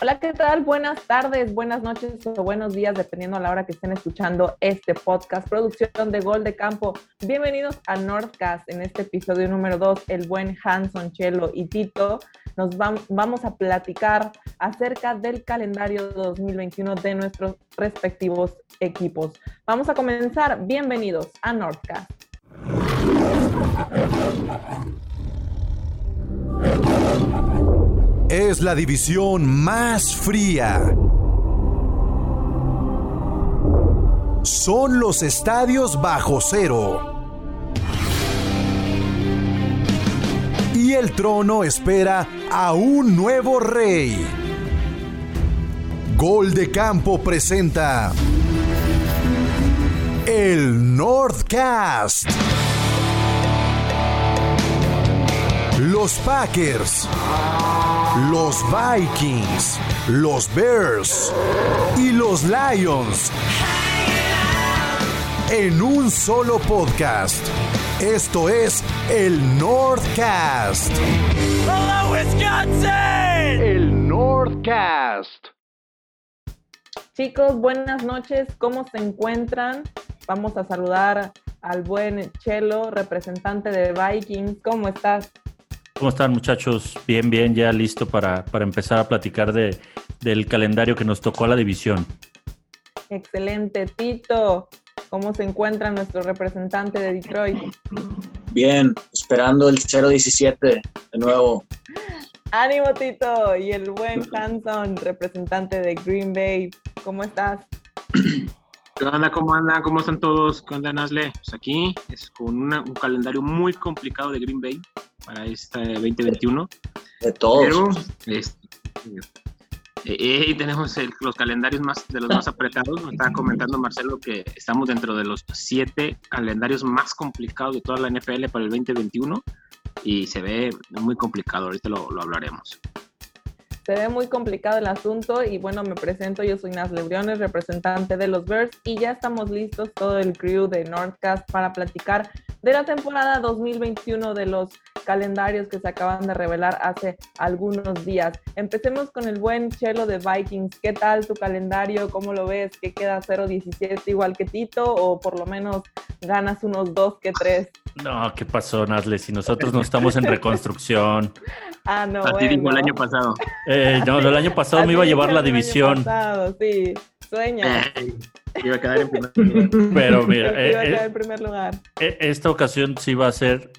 Hola, ¿qué tal? Buenas tardes, buenas noches o buenos días, dependiendo a la hora que estén escuchando este podcast, producción de Gol de Campo. Bienvenidos a Northcast. En este episodio número 2, el buen Hanson, Chelo y Tito nos vamos a platicar acerca del calendario 2021 de nuestros respectivos equipos. Vamos a comenzar. Bienvenidos a Northcast. Es la división más fría. Son los estadios bajo cero. Y el trono espera a un nuevo rey. Gol de Campo presenta el Northcast. Los Packers los Vikings, los Bears y los Lions. En un solo podcast. Esto es el Northcast. Hello, Wisconsin. El Northcast. Chicos, buenas noches. ¿Cómo se encuentran? Vamos a saludar al buen Chelo, representante de Vikings. ¿Cómo estás? ¿Cómo están muchachos? Bien, bien, ya listo para, empezar a platicar de, del calendario que nos tocó a la división. Excelente, Tito. ¿Cómo se encuentra nuestro representante de Detroit? Bien, esperando el 017 de nuevo. Ánimo, Tito. Y el buen Hanson, representante de Green Bay. ¿Cómo estás? ¿Qué onda? ¿Cómo andan? ¿Cómo están todos? ¿Qué onda, Nasle? Pues aquí es con un calendario muy complicado de Green Bay para este 2021. De todos. Pero, este, eh, tenemos los calendarios más de los más apretados. Me estaba comentando Marcelo que estamos dentro de los siete calendarios más complicados de toda la NFL para el 2021 y se ve muy complicado. Ahorita lo, lo hablaremos se ve muy complicado el asunto y bueno, me presento, yo soy Nas Lebriones, representante de los Bears y ya estamos listos todo el crew de Northcast para platicar de la temporada 2021 de los calendarios que se acaban de revelar hace algunos días. Empecemos con el buen Chelo de Vikings. ¿Qué tal tu calendario? ¿Cómo lo ves? ¿Qué queda 0-17 igual que Tito o por lo menos ganas unos 2 que 3? No, ¿qué pasó, Nasle? Si nosotros no estamos en reconstrucción. ah, no, A bueno. el año pasado. Eh, no, el año pasado me iba a llevar la división. Pasado, sí, sueña. Iba a quedar en primer lugar. Pero mira, iba a eh, quedar en primer lugar. Eh, esta ocasión sí va a ser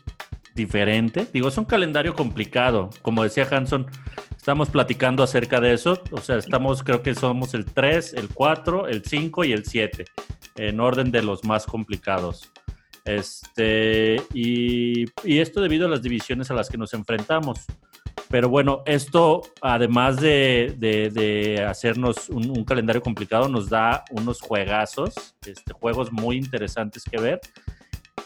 diferente. Digo, es un calendario complicado. Como decía Hanson, estamos platicando acerca de eso. O sea, estamos, creo que somos el 3, el 4, el 5 y el 7, en orden de los más complicados. Este, y, esto debido a las divisiones a las que nos enfrentamos. Pero bueno, esto, además de, hacernos un, calendario complicado, nos da unos juegazos, este, juegos muy interesantes que ver.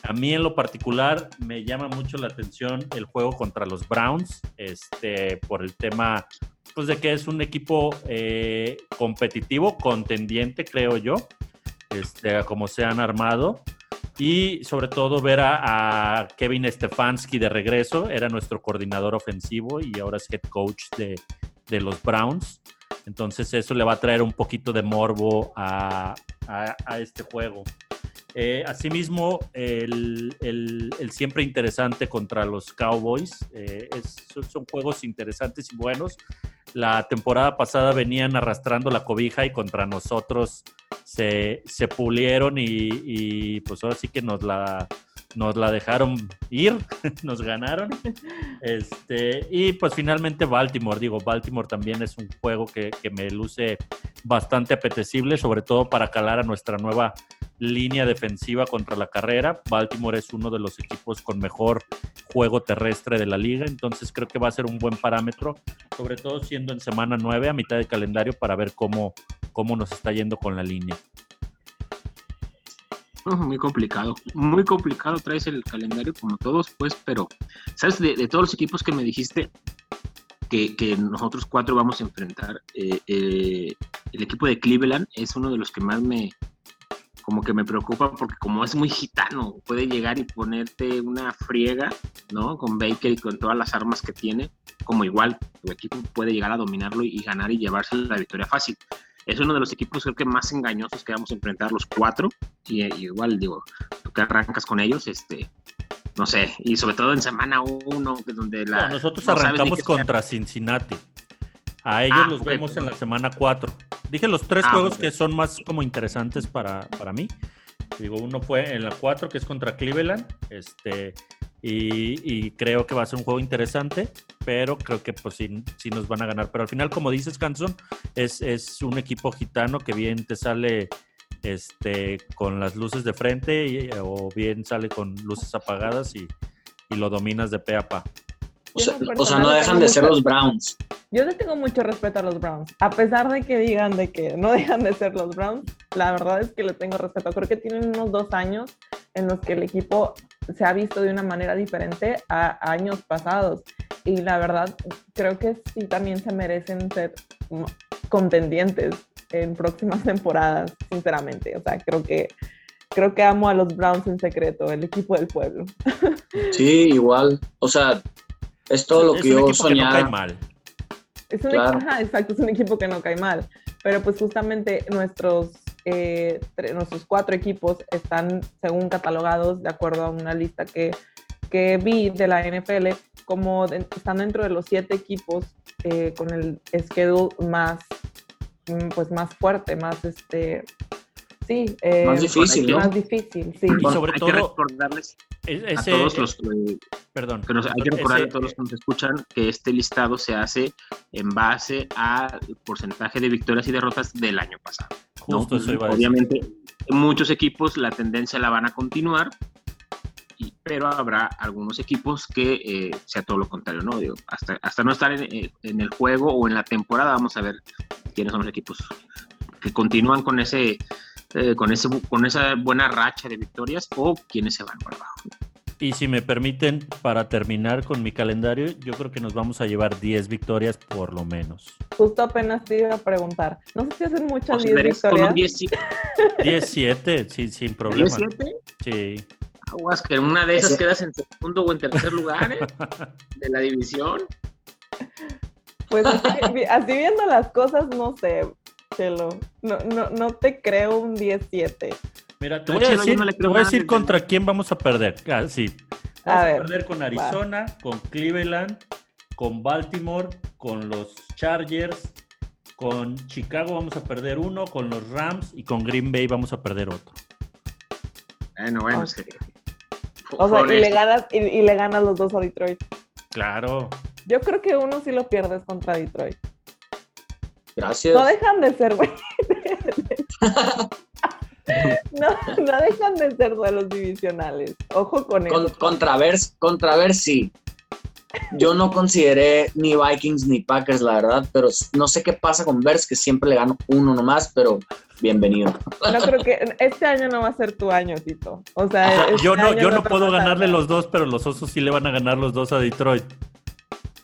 A mí en lo particular me llama mucho la atención el juego contra los Browns, este, por el tema pues, de que es un equipo eh, competitivo, contendiente, creo yo, este, como se han armado. Y sobre todo ver a, Kevin Stefanski de regreso, era nuestro coordinador ofensivo y ahora es head coach de, de los Browns. Entonces eso le va a traer un poquito de morbo a, a este juego. Eh, asimismo, el, siempre interesante contra los Cowboys. Eh, son, juegos interesantes y buenos. La temporada pasada venían arrastrando la cobija y contra nosotros se, se pulieron y, y, pues ahora sí que nos la, nos la dejaron ir, nos ganaron. Este, y pues finalmente Baltimore, digo, Baltimore también es un juego que, que me luce bastante apetecible, sobre todo para calar a nuestra nueva línea defensiva contra la carrera. Baltimore es uno de los equipos con mejor juego terrestre de la liga, entonces creo que va a ser un buen parámetro, sobre todo siendo en semana 9 a mitad de calendario para ver cómo, cómo nos está yendo con la línea. Muy complicado, muy complicado traes el calendario como todos, pues, pero, ¿sabes? De, todos los equipos que me dijiste que, nosotros cuatro vamos a enfrentar, eh, eh, el equipo de Cleveland es uno de los que más me, como que me preocupa porque como es muy gitano, puede llegar y ponerte una friega, ¿no? Con Baker y con todas las armas que tiene, como igual tu equipo puede llegar a dominarlo y ganar y llevarse la victoria fácil. Es uno de los equipos creo que más engañosos que vamos a enfrentar los cuatro y, y igual digo, tú que arrancas con ellos, este, no sé, y sobre todo en semana uno, donde la... No, nosotros no arrancamos sea. contra Cincinnati. A ellos Ah, los vemos en la semana 4. Dije los tres Ah, juegos que son más como interesantes para, para mí. Digo, uno fue en la 4, que es contra Cleveland. Este, y, y creo que va a ser un juego interesante, pero creo que pues sí, sí nos van a ganar. Pero al final, como dices, Canson, es, es un equipo gitano que bien te sale este, con las luces de frente y- o bien sale con luces apagadas y, y lo dominas de pe a pa. O sea, o no dejan de ser los Browns. Yo le tengo mucho respeto a los Browns. A pesar de que digan de que no dejan de ser los Browns, la verdad es que le tengo respeto. Creo que tienen unos dos años en los que el equipo se ha visto de una manera diferente a años pasados. Y la verdad, creo que sí también se merecen ser contendientes en próximas temporadas, sinceramente. O sea, creo que creo que amo a los Browns en secreto, el equipo del pueblo. Sí, igual. O sea, es todo lo es que un yo equipo que no cae soñaba. mal. Es un, Claro. ajá, exacto, es un equipo que no cae mal. Pero pues justamente nuestros, eh, nuestros cuatro equipos están, según catalogados, de acuerdo a una lista que, que vi de la NFL, como de- están dentro de los siete equipos eh, con el schedule más, mm, pues más fuerte, más este, sí, eh, Más difícil, ¿no? más difícil, sí. Y sobre hay todo, que recordarles es- a todos los eh, perdón, que nos- hay que recordarle ese- a todos los que nos escuchan que este listado se hace en base al porcentaje de victorias y derrotas del año pasado. ¿No? justo eso iba a decir. Obviamente, muchos equipos la tendencia la van a continuar, y- pero habrá algunos equipos que eh, sea todo lo contrario, ¿no? Digo, hasta, hasta no estar en, eh, en el juego o en la temporada, vamos a ver quiénes son los equipos que continúan con ese, eh, con ese, con esa buena racha de victorias o quienes se van por abajo. Y si me permiten, para terminar con mi calendario, yo creo que nos vamos a llevar 10 victorias por lo menos. Justo apenas te iba a preguntar. No sé si hacen muchas Os 10 veréis con un victorias. 10 10-7, sí, sin problema. 17, Sí. aguas que en una de esas quedas en segundo o en tercer lugar ¿eh? de la división. Pues así, así viendo las cosas, no sé, Chelo. No, no, no te creo un 10-7. Mira, te voy a decir, no te voy a decir contra quién vamos a perder. Ah, sí. A Vamos a, ver, perder con Arizona, con Cleveland, con Baltimore, con los Chargers, con Chicago vamos a perder uno, con los Rams y con Green Bay vamos a perder otro. Bueno, bueno, Ok. sí. O sea, y le, ganas, y, y le ganas los dos a Detroit. Claro. Yo creo que uno sí lo pierdes contra Detroit. Gracias. No dejan de ser, güey. No, no dejan de ser duelos divisionales. Ojo con Con, eso. contra Bears, contra Bears sí. Yo no consideré ni Vikings ni Packers, la verdad, pero no sé qué pasa con Bears, que siempre le gano uno nomás, pero bienvenido. No creo que este año no va a ser tu año, Tito. O sea, Ajá, este yo no, yo no puedo ganarle ganar. los dos, pero los osos sí le van a ganar los dos a Detroit.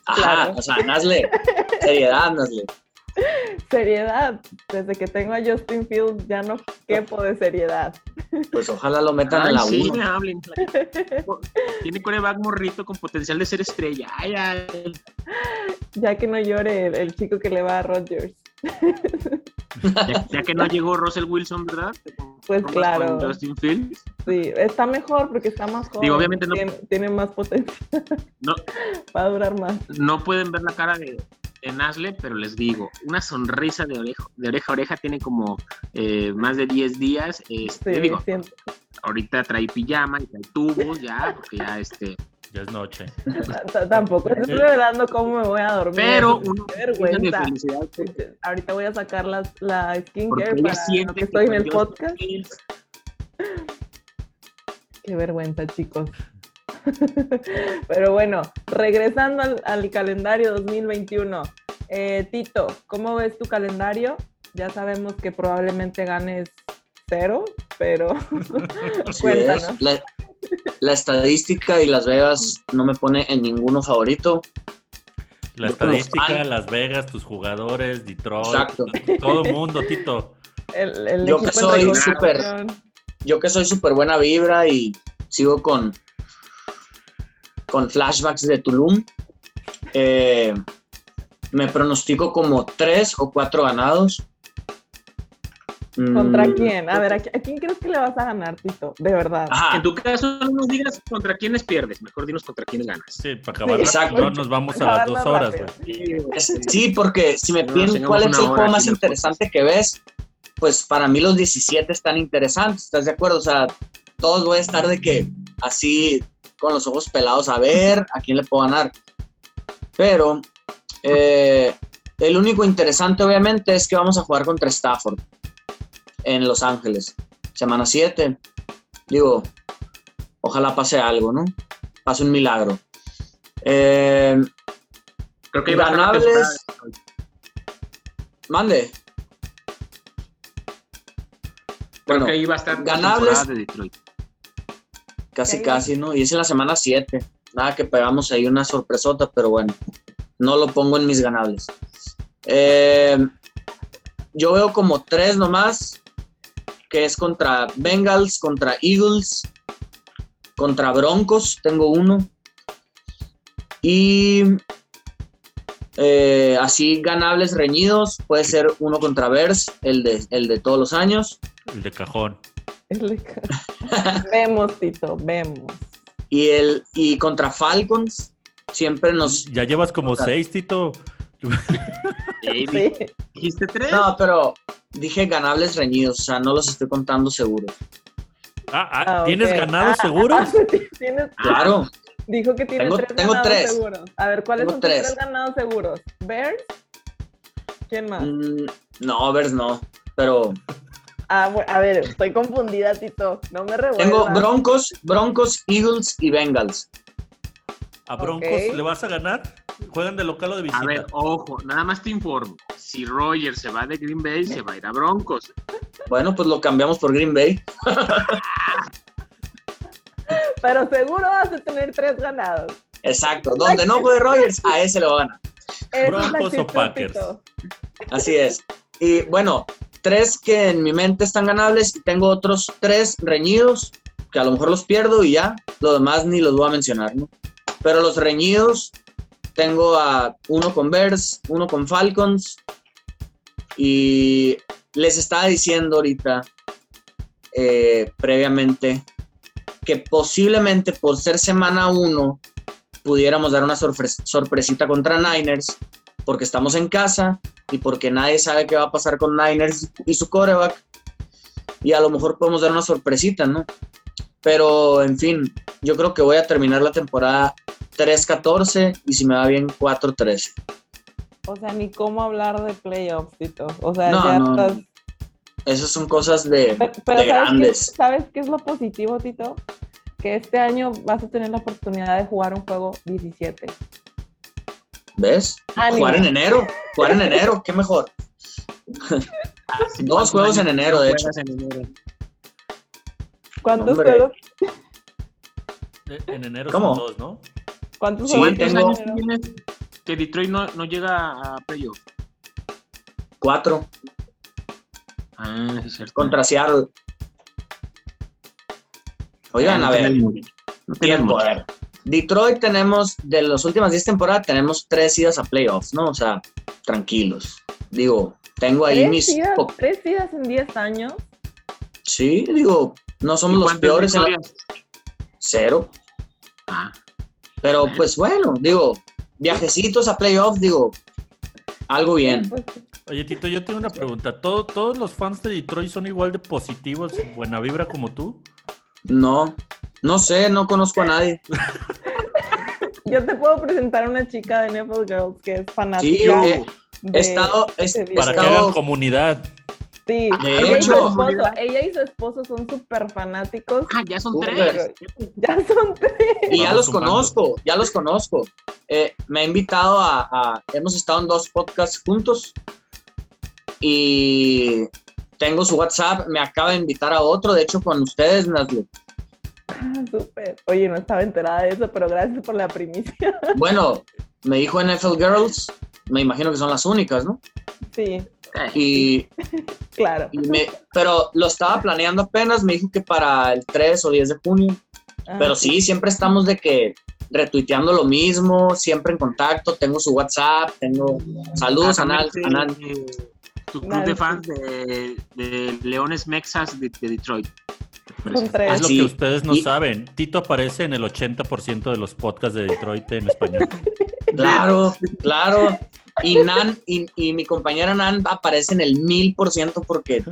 Ajá, Claro. o sea, Nazle, seriedad, Nazle. Seriedad. Desde que tengo a Justin Fields ya no quepo de seriedad. Pues ojalá lo metan Ay, en la sí, 1. me hablen. Tiene coreback morrito con potencial de ser estrella. Ay, ay. Ya que no llore el, el chico que le va a Rodgers. Ya, ya que no llegó Russell Wilson, ¿verdad? Pues claro. con Justin Fields. Sí, está mejor porque está más joven. Digo, obviamente no- Tiene, tiene más potencia. No, Va a durar más. no pueden ver la cara de, de Nasle, pero les digo, una sonrisa de oreja, de oreja a oreja tiene como eh, más de 10 días. Este, Sí, digo, ahorita trae pijama y trae tubos ya, porque ya este. Ya es noche. Tampoco estoy revelando cómo me voy a dormir. Pero de vergüenza. Ahorita voy a sacar las, la skincare para lo que estoy en el podcast. Qué vergüenza, chicos. Pero bueno, regresando al, al calendario 2021. Eh, Tito, ¿cómo ves tu calendario? Ya sabemos que probablemente ganes cero, pero cuéntanos. La, la estadística y Las Vegas no me pone en ninguno favorito. La Yo estadística, fan. Las Vegas, tus jugadores, Detroit, Exacto. todo el mundo, Tito. El, el Yo que soy reconstrucción. yo que soy súper buena vibra y sigo con, con flashbacks de Tulum, eh, me pronostico como tres o cuatro ganados. ¿Contra Mm, quién? A ver, ¿a, qui- a quién crees que le vas a ganar, Tito? De verdad. Ajá, En tu caso, no nos digas contra quiénes pierdes, mejor dinos contra quiénes ganas. Sí, para acabar. Exacto. No nos vamos a las dos horas, sí, porque si me piden cuál es el juego más interesante que ves, pues para mí los 17 están interesantes, ¿estás de acuerdo? O sea, todos voy a estar de que así con los ojos pelados a ver a quién le puedo ganar. Pero eh, el único interesante obviamente es que vamos a jugar contra Stafford en Los Ángeles, semana 7. Digo, ojalá pase algo, ¿no? Pase un milagro. Eh, Creo que Ganables. mande. Creo Bueno, que iba a estar ganables. de Detroit. Casi, casi, ¿no? Y es en la semana 7. Nada que pegamos ahí una sorpresota, pero bueno, no lo pongo en mis ganables. Eh, yo veo como tres nomás, que es contra Bengals, contra Eagles, contra Broncos, tengo uno. Y eh, así ganables reñidos, puede ser uno contra Bears, el de, el de todos los años. El de cajón. Vemos, Tito, vemos. Y, el, y contra Falcons, siempre nos... Ya llevas como seis, Tito. Sí. ¿Dijiste tres? No, pero dije ganables reñidos, o sea, no los estoy contando seguros. Ah, ah, Ah, ¿Tienes ok. ganados Ah, seguros? tienes- Claro, dijo que tiene Tengo- tres tengo ganados tres. seguros. A ver, ¿cuáles Tengo son tus tres. tres ganados seguros? ¿Bears? ¿Quién más? mm, no, Bears no, pero Ah, a ver, estoy confundida, Tito. No me revuelvas. tengo Broncos, Broncos, Eagles y Bengals. ¿A Broncos le vas a ganar? ¿Juegan de local o de visita? A ver, ojo, nada más te informo. Si Roger se va de Green Bay, se va a ir a Broncos. Bueno, pues lo cambiamos por Green Bay. Pero seguro vas a tener tres ganados. Exacto, donde no puede Rogers, a ese lo la Broncos o Packers. Así es. Y bueno, tres que en mi mente están ganables y tengo otros tres reñidos que a lo mejor los pierdo y ya, lo demás ni los voy a mencionar. Pero los reñidos tengo a uno con Bears, uno con Falcons y les estaba diciendo ahorita eh, previamente que posiblemente por ser semana uno pudiéramos dar una sorpres- sorpresita contra Niners porque estamos en casa y porque nadie sabe qué va a pasar con Niners y su coreback. Y a lo mejor podemos dar una sorpresita, ¿no? Pero, en fin, yo creo que voy a terminar la temporada 3-14 y si me va bien 4-13. O sea, ni cómo hablar de playoffs, Tito. O sea, No, ya no, no. estás. Esas son cosas de, Pero, pero de ¿sabes, qué, grandes. ¿sabes qué es lo positivo, Tito? Que este año vas a tener la oportunidad de jugar un juego 17. ¿Ves? Ánimo. Jugar en enero. Jugar en enero, qué mejor. Dos ¿cuántos juegos en enero, de hecho. juegas en enero? ¿Cuántos Hombre. juegos? Eh, En enero ¿Cómo? son dos, ¿no? ¿Cuántos Sí, juegos ¿Cuántos tengo- años en enero? tienes que Detroit no, no llega a playoff? Cuatro Ah, es cierto. contra Seattle. Oigan, Ah, a ver. No Tiempo, mucho. a ver. Detroit tenemos, de las últimas 10 temporadas, tenemos tres idas a playoffs, ¿no? O sea, tranquilos. Digo, tengo ahí ¿Tres mis... idas, po- tres idas en 10 años? Sí, digo, no ¿Y somos los peores en la... Cero. Ah, Pero pues bueno, digo, viajecitos a playoffs, digo, algo bien. Pues, Oye, Tito, yo tengo una pregunta. ¿Todo- ¿Todos los fans de Detroit son igual de positivos, buena vibra como tú? No, no sé, no conozco a nadie. yo te puedo presentar a una chica de NFL Girls que es Sí, fanática eh, de he estado, he. Para que hagan comunidad. Sí, De ella, y su hecho- esposo, ella y su esposo son súper fanáticos. ah, ya son tres. Ya son tres. Y ya los sumando. conozco, ya los conozco. Eh, me ha invitado a, a- Hemos estado en dos podcasts juntos. Y tengo su WhatsApp. Me acaba de invitar a otro, de hecho, con ustedes, Nazlo. Ah, súper. Oye, no estaba enterada de eso, pero gracias por la primicia. Bueno, me dijo NFL Girls. Me imagino que son las únicas, ¿no? Sí, Y, Claro. y me, pero lo estaba planeando apenas, me dijo que para el 3 o 10 de junio. Ah, Pero sí, siempre estamos de que retuiteando lo mismo, siempre en contacto, tengo su WhatsApp, tengo saludos a Nal, a Nal. Eh, Tu club de sí. fans de, de Leones Mexas de, de Detroit. Es lo Sí. que ustedes no Y- saben. Tito aparece en el 80% de los podcasts de Detroit en español. Claro, claro. Y Nan y, y mi compañera Nan aparece en el mil por ciento porque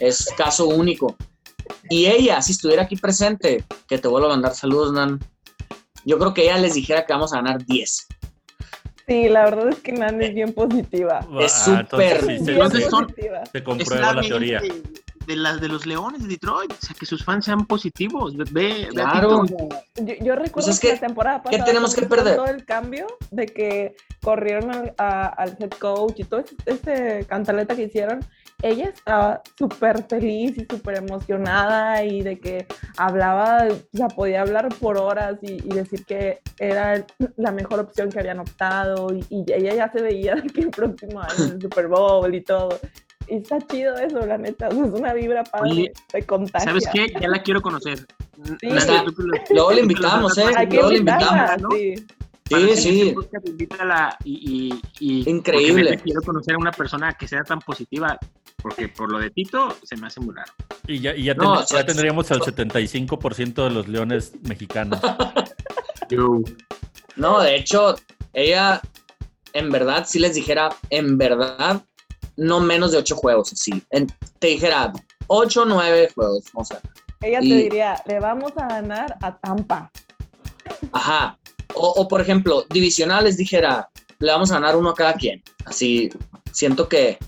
es caso único. Y ella, si estuviera aquí presente, que te vuelvo a mandar saludos, Nan. Yo creo que ella les dijera que vamos a ganar 10. Sí, la verdad es que Nan es bien positiva. Es Ah, entonces súper- sí, se, Bien Entonces son- positiva. se Es comprueba la mente teoría. De, las de los Leones de Detroit. O sea, que sus fans sean positivos. Ve, ve, ve a Claro. Yo, yo recuerdo Pues es que, que, la temporada ¿qué pasada tenemos que perder? todo el cambio de que corrieron al, a- al head coach y todo ese, ese cantaleta que hicieron, ella estaba súper feliz y súper emocionada y de que hablaba, o sea, podía hablar por horas y, y decir que era la mejor opción que habían optado y, y ella ya se veía de que el próximo año el Super Bowl y todo. Y está chido eso, la neta, o sea, es una vibra padre, contagia. ¿Sabes qué? Ya la quiero conocer. Sí. Tú Luego le lo invitamos, ¿eh? Luego le invitarla, ¿no? sí. Sí, el sí. siguiente podcast, invítala y, y, y- Increíble. Quiero conocer a una persona que sea tan positiva, porque por lo de Tito se me hace muy raro. Y ya, y ya, No, ten- o sea, ya tendríamos el 75% de los leones mexicanos. No, de hecho, ella, en verdad, si les dijera, en verdad, no menos de ocho juegos, así. En- te dijera, ocho o nueve juegos, o sea, Ella te diría, le vamos a ganar a Tampa. ajá. O, o, por ejemplo, divisionales dijera, le vamos a ganar uno a cada quien. Así, siento que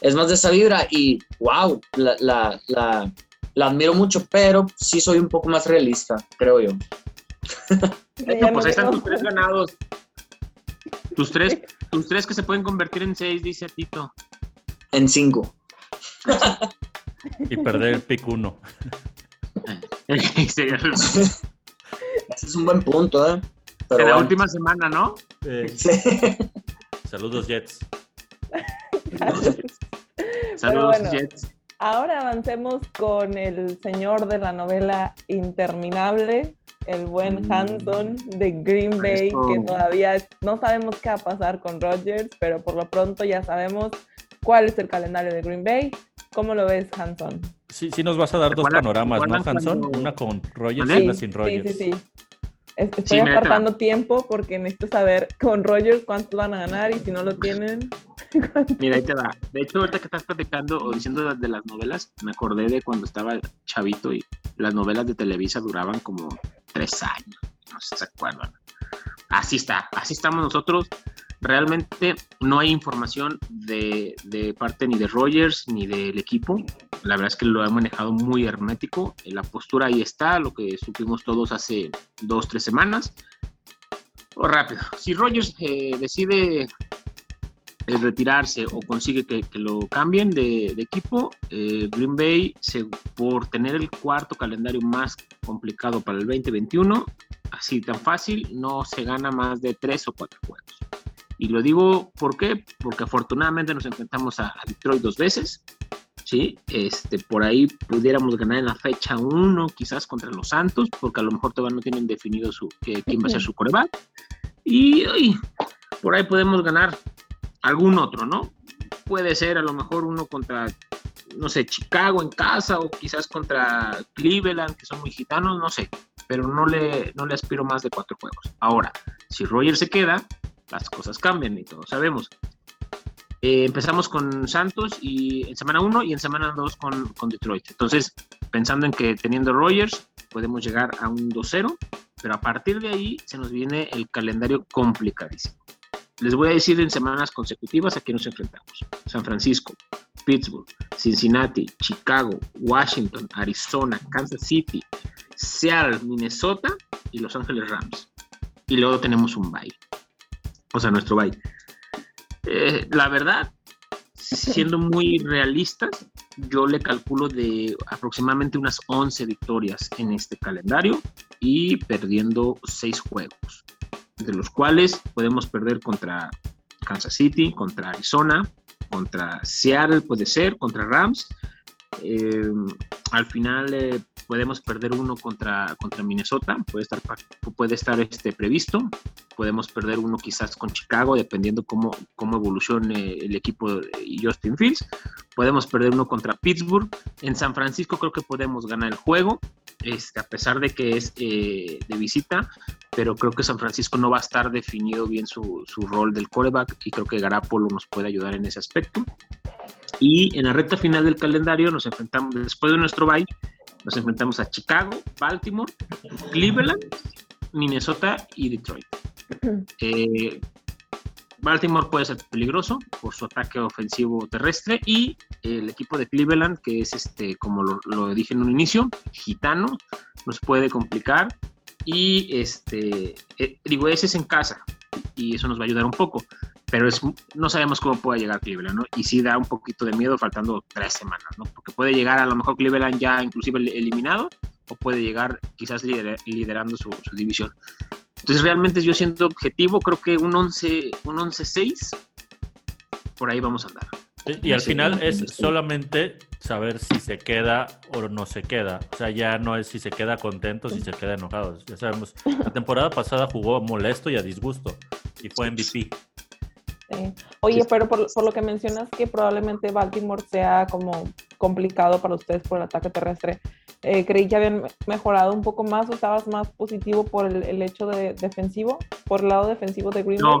es más de esa vibra y, wow, la, la, la, la admiro mucho, pero sí soy un poco más realista, creo yo. Pues ahí están tus tres ganados. Tus tres, tus tres que se pueden convertir en seis, dice Tito. En cinco. Y perder el pick 1. Sería el- Ese es un buen punto, ¿eh? Pero en la bueno. última semana, ¿no? Sí. saludos, Jets. Saludos, bueno. Jets. Ahora avancemos con el señor de la novela interminable, el buen Mm. Hanson de Green Bay, Eso. que todavía no sabemos qué va a pasar con Rodgers, pero por lo pronto ya sabemos cuál es el calendario de Green Bay. ¿Cómo lo ves, Hanson? Sí, sí nos vas a dar dos ¿Recuerdan- panoramas, ¿no, Hanson? cuando- Una con Rogers y una sin Sí, Rogers. sí, sí. Es- Estoy Sí, apartando tiempo porque necesito saber con Rodgers cuántos van a ganar y si no lo tienen. Mira, ahí te va. De hecho, ahorita que estás platicando o diciendo de, de las novelas, me acordé de cuando estaba chavito y las novelas de Televisa duraban como tres años. No sé si se acuerdan. Así está, así estamos nosotros. Realmente no hay información de, parte ni de Rogers ni del equipo. La verdad es que lo han manejado muy hermético. La postura ahí está, lo que supimos todos hace dos, tres semanas. O rápido. Si Rogers eh, decide el retirarse o consigue que, lo cambien de, de equipo, eh, Green Bay, se- por tener el cuarto calendario más complicado para el 2021, así tan fácil, no se gana más de tres o cuatro juegos. Y lo digo, ¿por qué? Porque afortunadamente nos enfrentamos a, a Detroit dos veces. Sí, este, por ahí pudiéramos ganar en la fecha 1, quizás contra los Santos, porque a lo mejor todavía no tienen definido su, quién va a ser su coreback. Y, ay, por ahí podemos ganar algún otro, ¿no? Puede ser a lo mejor uno contra, no sé, Chicago en casa o quizás contra Cleveland, que son muy gitanos, no sé, pero no le, no le aspiro más de cuatro juegos. Ahora, si Roger se queda, las cosas cambian y todos sabemos. Eh, empezamos con Santos y en semana 1 y en semana 2 con, con Detroit. Entonces, pensando en que teniendo Rogers podemos llegar a un 2-0, pero a partir de ahí se nos viene el calendario complicadísimo. Les voy a decir en semanas consecutivas a quién nos enfrentamos. San Francisco, Pittsburgh, Cincinnati, Chicago, Washington, Arizona, Kansas City, Seattle, Minnesota y Los Ángeles Rams. Y luego tenemos un bye. O sea, nuestro bye. Eh, la verdad, siendo muy realistas, yo le calculo de aproximadamente unas 11 victorias en este calendario y perdiendo 6 juegos, de los cuales podemos perder contra Kansas City, contra Arizona, contra Seattle, puede ser, contra Rams. Eh, al final eh, podemos perder uno contra, contra Minnesota, puede estar, puede estar este, previsto. Podemos perder uno quizás con Chicago, dependiendo cómo, cómo evolucione el equipo de Justin Fields. Podemos perder uno contra Pittsburgh. En San Francisco creo que podemos ganar el juego, este, a pesar de que es eh, de visita, pero creo que San Francisco no va a estar definido bien su, su rol del quarterback y creo que Garapolo nos puede ayudar en ese aspecto. Y en la recta final del calendario nos enfrentamos, después de nuestro bye, nos enfrentamos a Chicago, Baltimore, Cleveland, Minnesota y Detroit. Eh, Baltimore puede ser peligroso por su ataque ofensivo terrestre y el equipo de Cleveland, que es este, como lo, dije en un inicio, gitano, nos puede complicar. Y este, eh, digo, ese es en casa y eso nos va a ayudar un poco pero es, no sabemos cómo puede llegar Cleveland, ¿no? Y sí da un poquito de miedo faltando tres semanas, ¿no? Porque puede llegar a lo mejor Cleveland ya inclusive eliminado o puede llegar quizás liderando su, división. Entonces realmente yo siento objetivo, creo que un 11, un 11-6, por ahí vamos a andar. Y, al final es solamente saber si se queda o no se queda. O sea, ya no es si se queda contento, si se queda enojado. Ya sabemos, la temporada pasada jugó molesto y a disgusto y fue MVP. Oye, pero por, lo que mencionas que probablemente Baltimore sea como complicado para ustedes por el ataque terrestre, eh, creí que habían mejorado un poco más o estabas más positivo por el, hecho de defensivo, por el lado defensivo de Green Bay. No,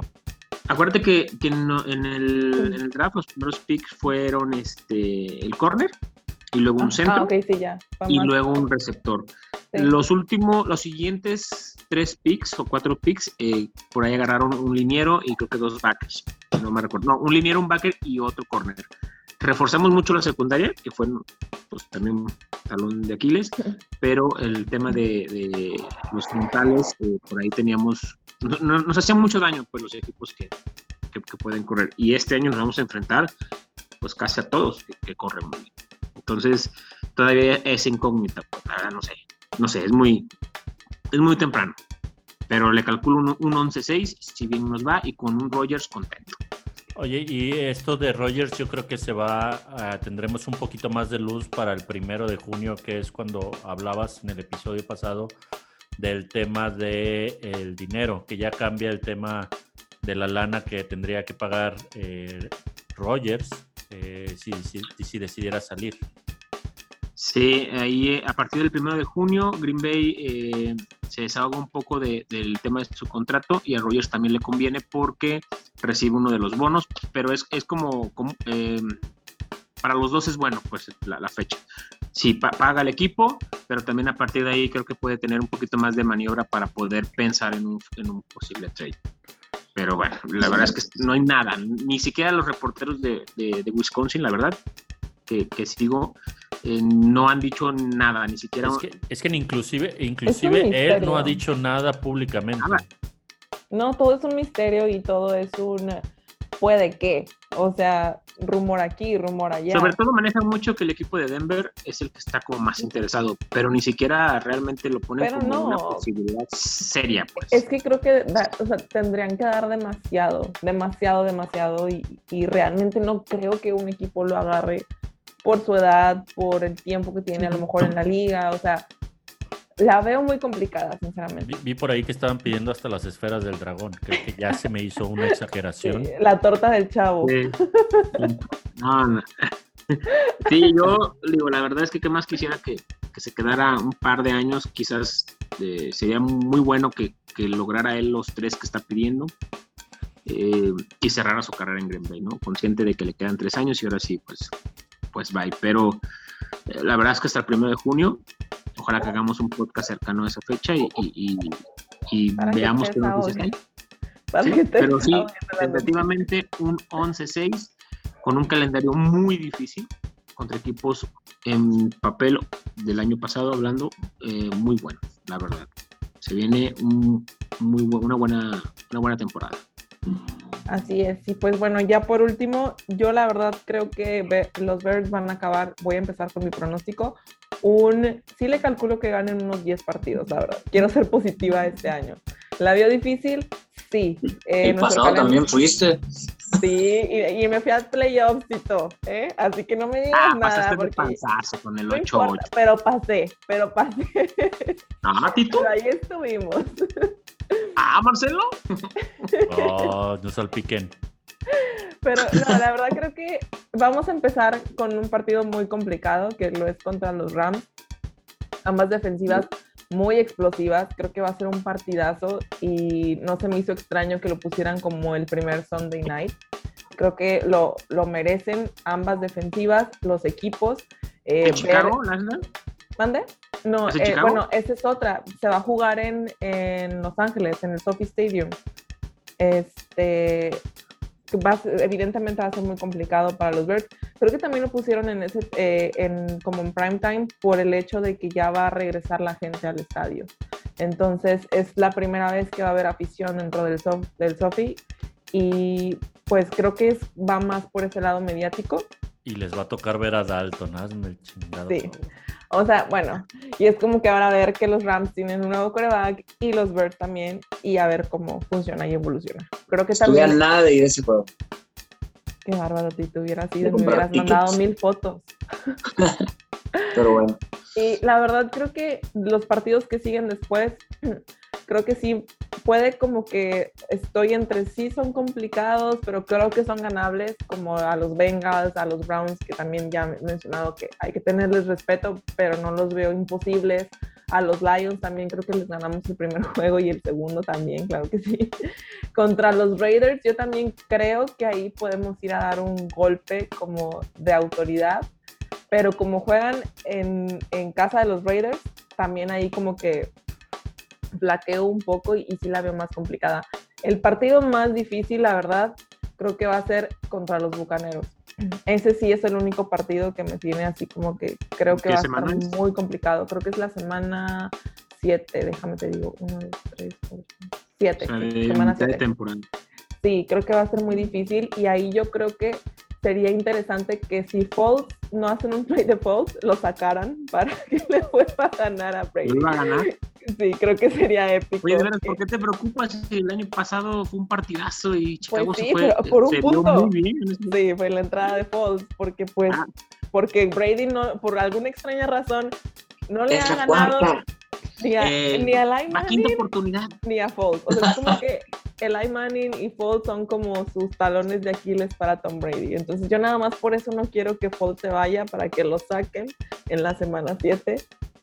acuérdate que, en, el, draft los primeros picks fueron este, el corner y luego un ah, centro y luego un receptor. Los últimos, los siguientes tres picks o cuatro picks, eh, por ahí agarraron un liniero y creo que dos backers. No me recuerdo. No, un liniero, un backer y otro corner. Reforzamos mucho la secundaria, que fue pues, también un talón de Aquiles, pero el tema de, los frontales, eh, por ahí teníamos, nos hacían mucho daño pues, los equipos que, que, pueden correr. Y este año nos vamos a enfrentar pues casi a todos que, corren muy bien. Entonces, todavía es incógnita, pues, no sé, no sé, es muy, es muy temprano. Pero le calculo un, un 11-6, si bien nos va, y con un Rogers contento. Oye, y esto de Rogers yo creo que se va, tendremos un poquito más de luz para el primero de junio, que es cuando hablabas en el episodio pasado del tema del el dinero, que ya cambia el tema de la lana que tendría que pagar eh, Rogers eh, si, si decidiera salir. Sí, ahí eh, a partir del primero de junio, Green Bay eh, se desahoga un poco del tema de su contrato y a Rogers también le conviene porque recibe uno de los bonos, pero es, es como, eh, para los dos es bueno, pues la, fecha. Sí, paga el equipo, pero también a partir de ahí creo que puede tener un poquito más de maniobra para poder pensar en un, en posible trade. Pero bueno, la verdad es que no hay nada, ni siquiera los reporteros de, de, Wisconsin, la verdad, que, que sigo eh, no han dicho nada, ni siquiera... Es que, es que inclusive, inclusive él no ha dicho nada públicamente. No, todo es un misterio y todo es un puede que, o sea, rumor aquí, rumor allá. Sobre todo manejan mucho que el equipo de Denver es el que está como más interesado, pero ni siquiera realmente lo ponen como una posibilidad seria. Pues. Es que creo que tendrían que dar demasiado, demasiado, demasiado y, y realmente no creo que un equipo lo agarre por su edad, por el tiempo que tiene a lo mejor en la liga, o sea, la veo muy complicada, sinceramente. Vi, por ahí que estaban pidiendo hasta las esferas del dragón, creo que ya se me hizo una exageración. la torta del chavo. Sí. No, sí, yo digo, la verdad es que qué más quisiera que, se quedara un par de años, quizás eh, sería muy bueno que, lograra él los tres que está pidiendo. Eh, y cerrara su carrera en Green Bay, ¿no? Consciente de que le quedan tres años y ahora sí, pues pues bye. Pero eh, la verdad es que hasta el primero de junio, ojalá que hagamos un podcast cercano a esa fecha y, veamos qué nos dice pero sí, tentativamente un 11-6 con un calendario muy difícil contra equipos en papel del año pasado hablando eh, muy bueno, la verdad. Se viene un, muy una buena una buena temporada. Así es, y pues bueno, ya por último, yo la verdad creo que los Bears van a acabar, voy a empezar con mi pronóstico, un, sí le calculo que ganen unos 10 partidos, la verdad, quiero ser positiva este año. La veo difícil, Sí. eh, el pasado también fuiste. Sí, y, me fui al playoffs y todo, ¿eh? Así que no me digas ah, nada. Porque... pasaste con el 8-8. pero pasé, pero pasé. Ah, Tito. Pero ahí estuvimos. Ah, Marcelo. Oh, no salpiquen. Pero no, la verdad creo que vamos a empezar con un partido muy complicado, que lo es contra los Rams. Ambas defensivas muy explosivas. Creo que va a ser un partidazo y no se me hizo extraño que lo pusieran como el primer Sunday night. Creo que lo, lo merecen ambas defensivas, los equipos. Eh, ¿En Chicago, ¿Mande? No, eh, bueno, esa es otra. Se va a jugar en, en Los Ángeles, en el Sophie Stadium. Este, va evidentemente va a ser muy complicado para los Birds. Creo que también lo pusieron en ese, eh, en, como en prime time por el hecho de que ya va a regresar la gente al estadio. Entonces es la primera vez que va a haber afición dentro del, sof del Sofi y pues creo que es, va más por ese lado mediático. Y les va a tocar ver a Dalton, hazme el chingado. Sí. O sea, bueno, y es como que ahora a ver que los Rams tienen un nuevo coreback y los Birds también, y a ver cómo funciona y evoluciona. Creo que también. nada de ir a ese juego. Qué bárbaro, si te hubieras ido, me hubieras mandado mil fotos. Pero bueno. Y la verdad creo que los partidos que siguen después, creo que sí puede como que estoy entre sí son complicados, pero creo que son ganables, como a los Bengals, a los Browns, que también ya he mencionado que hay que tenerles respeto, pero no los veo imposibles. A los Lions también creo que les ganamos el primer juego y el segundo también, claro que sí. Contra los Raiders yo también creo que ahí podemos ir a dar un golpe como de autoridad, pero como juegan en, en casa de los Raiders, también ahí como que flaqueo un poco y, sí la veo más complicada. El partido más difícil, la verdad, creo que va a ser contra los Bucaneros. Ese sí es el único partido que me tiene así como que creo que va a estar muy complicado. Creo que es la semana 7, déjame te digo, 1, 2, 3, 4, 7. Semana 7. Sí, creo que va a ser muy difícil y ahí yo creo que sería interesante que si Foles no hacen un play de Foles, lo sacaran para que le vuelva a ganar a Brady. ¿Vuelva a ganar? Sí, creo que sería épico. Oye, ¿por qué te preocupas si el año pasado fue un partidazo y Chicago pues sí, se fue, pero por un se punto. muy bien? Sí, fue la entrada de Foles, porque pues, ah. porque Brady no, por alguna extraña razón, no le ha ganado ni a, eh, ni a Eli quinta oportunidad. ni a Foles. O sea, es como que Eli Manning y Foles son como sus talones de Aquiles para Tom Brady. Entonces yo nada más por eso no quiero que Foles se vaya para que lo saquen en la semana 7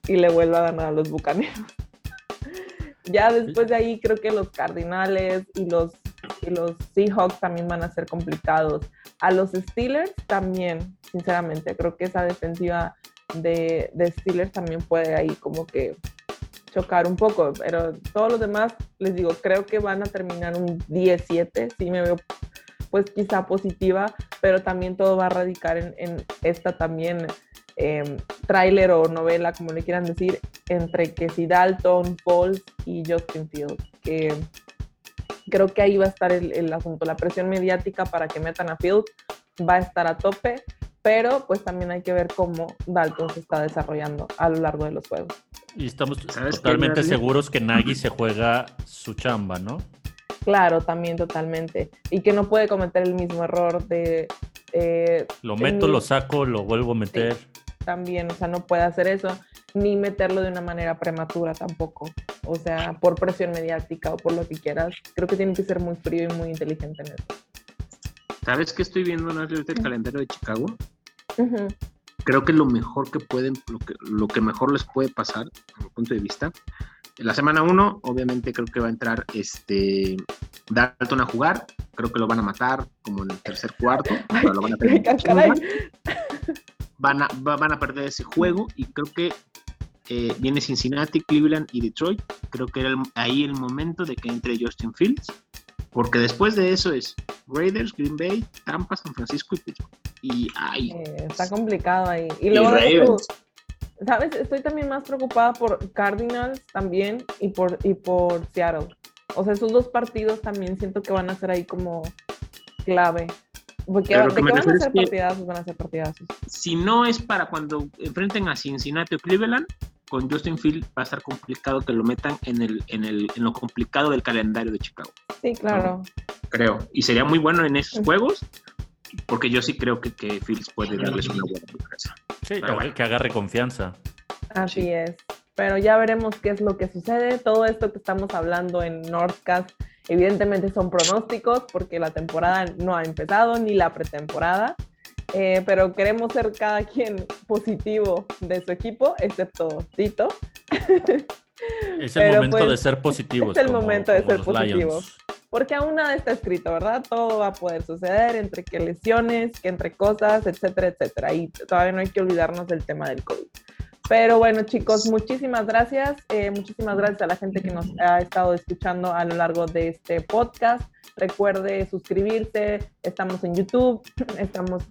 y le vuelva a ganar a los Bucaneros. ya después de ahí creo que los Cardinales y los, y los Seahawks también van a ser complicados. A los Steelers también, sinceramente, creo que esa defensiva de, de Steelers también puede ahí como que chocar un poco, pero todos los demás, les digo, creo que van a terminar un 17, sí me veo pues quizá positiva, pero también todo va a radicar en, esta también eh, tráiler o novela, como le quieran decir, entre si Dalton, Pauls y Justin Fields, que creo que ahí va a estar el, el asunto, la presión mediática para que metan a Fields va a estar a tope, pero pues también hay que ver cómo Dalton se está desarrollando a lo largo de los juegos. Y estamos totalmente seguros que Nagy se juega su chamba, ¿no? Claro, también totalmente. Y que no puede cometer el mismo error de... Eh, lo meto, lo saco, lo vuelvo a meter. Sí, también, o sea, no puede hacer eso, ni meterlo de una manera prematura tampoco. O sea, por presión mediática o por lo que quieras. Creo que tiene que ser muy frío y muy inteligente en eso. ¿Sabes qué estoy viendo en el calendario de Chicago? Creo que lo mejor que pueden, lo que, lo que mejor les puede pasar, desde mi punto de vista, en la semana 1, obviamente creo que va a entrar este Dalton a jugar. Creo que lo van a matar como en el tercer cuarto. lo van, a van, a, van a perder ese juego y creo que eh, viene Cincinnati, Cleveland y Detroit. Creo que era ahí el momento de que entre Justin Fields porque después de eso es Raiders, Green Bay, Tampa, San Francisco y Pittsburgh. Y ay, eh, está complicado ahí. Y luego, y ¿sabes? Estoy también más preocupada por Cardinals también y por, y por Seattle. O sea, esos dos partidos también siento que van a ser ahí como clave. Porque de que van a ser partidazos, van a ser partidazos. Si no es para cuando enfrenten a Cincinnati o Cleveland, con Justin Field va a estar complicado que lo metan en, el, en, el, en lo complicado del calendario de Chicago. Sí, claro. Creo. Y sería muy bueno en esos juegos, porque yo sí creo que, que Fields puede darles una buena sorpresa. Sí, que agarre confianza. Así es. Pero ya veremos qué es lo que sucede. Todo esto que estamos hablando en Northcast, evidentemente son pronósticos, porque la temporada no ha empezado, ni la pretemporada. Eh, pero queremos ser cada quien positivo de su equipo, excepto Tito. Es el momento de pues, ser positivos. Es el momento de ser positivos. Porque aún nada está escrito, ¿verdad? Todo va a poder suceder entre que lesiones, que entre cosas, etcétera, etcétera. Y todavía no hay que olvidarnos del tema del COVID. Pero bueno, chicos, muchísimas gracias. Eh, muchísimas gracias a la gente que nos ha estado escuchando a lo largo de este podcast. Recuerde suscribirse. Estamos en YouTube, estamos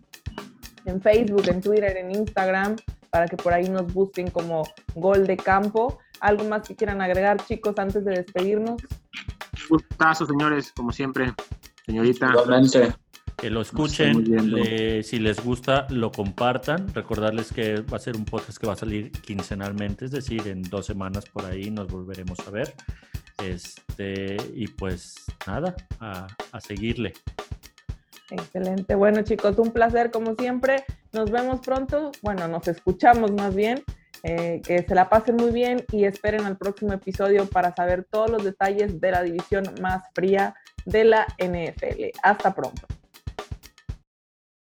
en Facebook, en Twitter, en Instagram, para que por ahí nos busquen como Gol de Campo. ¿Algo más que quieran agregar, chicos, antes de despedirnos? Gustazo, señores, como siempre, señorita. Que lo escuchen, si les gusta, lo compartan. Recordarles que va a ser un podcast que va a salir quincenalmente, es decir, en dos semanas por ahí nos volveremos a ver. Este, y pues nada, a, a seguirle. Excelente. Bueno, chicos, un placer como siempre. Nos vemos pronto. Bueno, nos escuchamos más bien. Eh, que se la pasen muy bien y esperen al próximo episodio para saber todos los detalles de la división más fría de la NFL. Hasta pronto.